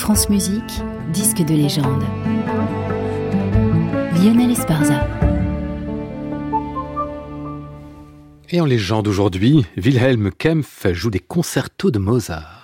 France Musique, disque de légende. Lionel Esparza. Et en légende aujourd'hui, Wilhelm Kempf joue des concertos de Mozart.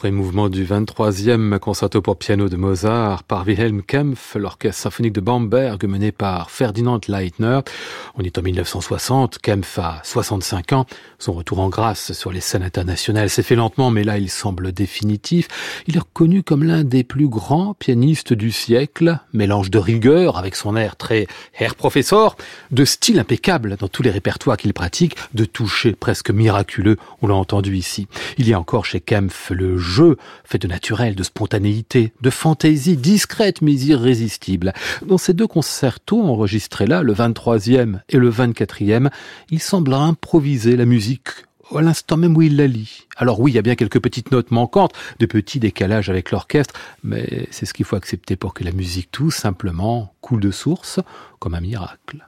Premier mouvement du 23e concerto pour piano de Mozart par Wilhelm Kempf, l'orchestre symphonique de Bamberg mené par Ferdinand Leitner. On est en 1960, Kempf a 65 ans. Son retour en grâce sur les scènes internationales s'est fait lentement, mais là il semble définitif. Il est reconnu comme l'un des plus grands pianistes du siècle, mélange de rigueur avec son air très Herr Professor, de style impeccable dans tous les répertoires qu'il pratique, de toucher presque miraculeux, on l'a entendu ici. Il y a encore chez Kempf le jeu fait de naturel, de spontanéité, de fantaisie discrète mais irrésistible. Dans ces deux concertos enregistrés là, le 23e et le 24e, il semble improviser la musique à l'instant même où il la lit. Alors oui, il y a bien quelques petites notes manquantes, de petits décalages avec l'orchestre, mais c'est ce qu'il faut accepter pour que la musique tout simplement coule de source comme un miracle.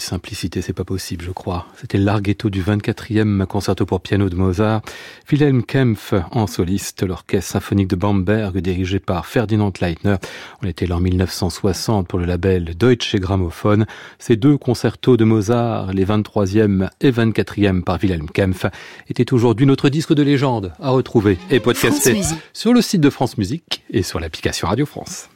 De simplicité, c'est pas possible, je crois. C'était l'arghetto du 24e concerto pour piano de Mozart. Wilhelm Kempf en soliste, l'orchestre symphonique de Bamberg dirigé par Ferdinand Leitner. On était là en 1960 pour le label Deutsche Grammophon. Ces deux concertos de Mozart, les 23e et 24e par Wilhelm Kempf, étaient aujourd'hui notre disque de légende à retrouver et podcaster sur le site de France Musique et sur l'application Radio France.